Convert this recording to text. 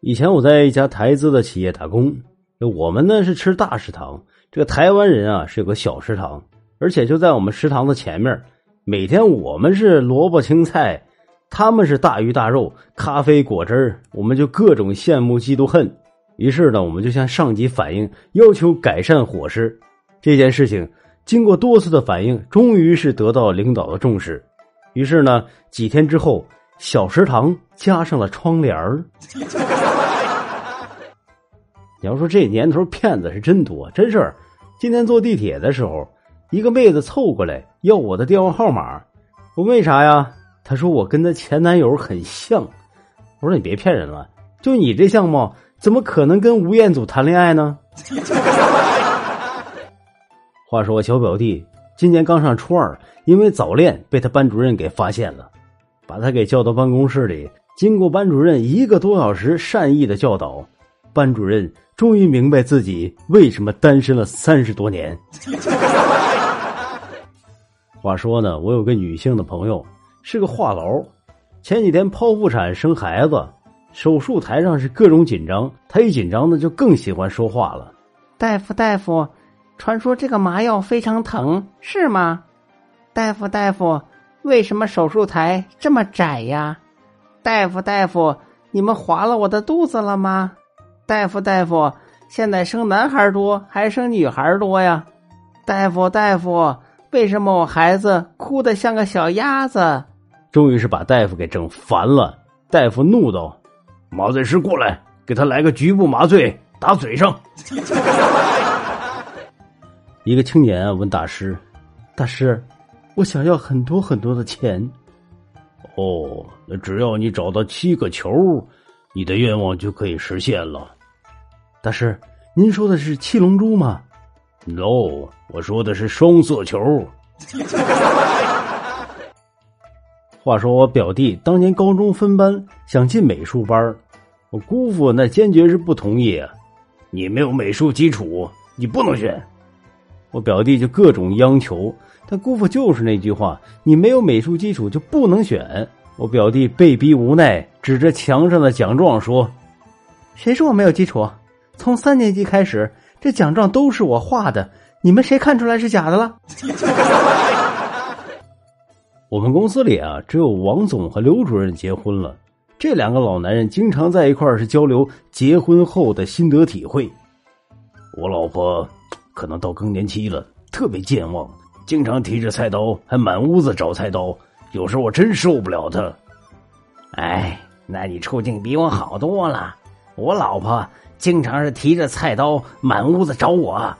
以前我在一家台资的企业打工，我们呢是吃大食堂，这个台湾人啊是有个小食堂，而且就在我们食堂的前面。每天我们是萝卜青菜，他们是大鱼大肉、咖啡果汁我们就各种羡慕嫉妒恨。于是呢，我们就向上级反映，要求改善伙食。这件事情经过多次的反映，终于是得到领导的重视。于是呢，几天之后，小食堂加上了窗帘儿。你要说这年头骗子是真多，真事儿。今天坐地铁的时候。一个妹子凑过来要我的电话号码，我为啥呀？她说我跟她前男友很像。我说你别骗人了，就你这相貌，怎么可能跟吴彦祖谈恋爱呢？话说我小表弟今年刚上初二，因为早恋被他班主任给发现了，把他给叫到办公室里。经过班主任一个多小时善意的教导，班主任终于明白自己为什么单身了三十多年。话说呢，我有个女性的朋友，是个话痨。前几天剖腹产生孩子，手术台上是各种紧张。她一紧张呢，就更喜欢说话了。大夫，大夫，传说这个麻药非常疼，是吗？大夫，大夫，为什么手术台这么窄呀？大夫，大夫，你们划了我的肚子了吗？大夫，大夫，现在生男孩多还是生女孩多呀？大夫，大夫。为什么我孩子哭得像个小鸭子？终于是把大夫给整烦了。大夫怒道：“麻醉师过来，给他来个局部麻醉，打嘴上。”一个青年啊问大师：“大师，我想要很多很多的钱。”哦，那只要你找到七个球，你的愿望就可以实现了。大师，您说的是七龙珠吗？No，我说的是双色球。话说我表弟当年高中分班想进美术班，我姑父那坚决是不同意啊！你没有美术基础，你不能选。我表弟就各种央求，但姑父就是那句话：你没有美术基础就不能选。我表弟被逼无奈，指着墙上的奖状说：“谁说我没有基础？从三年级开始。”这奖状都是我画的，你们谁看出来是假的了？我们公司里啊，只有王总和刘主任结婚了。这两个老男人经常在一块儿是交流结婚后的心得体会。我老婆可能到更年期了，特别健忘，经常提着菜刀，还满屋子找菜刀。有时候我真受不了他。哎，那你处境比我好多了。我老婆。经常是提着菜刀满屋子找我。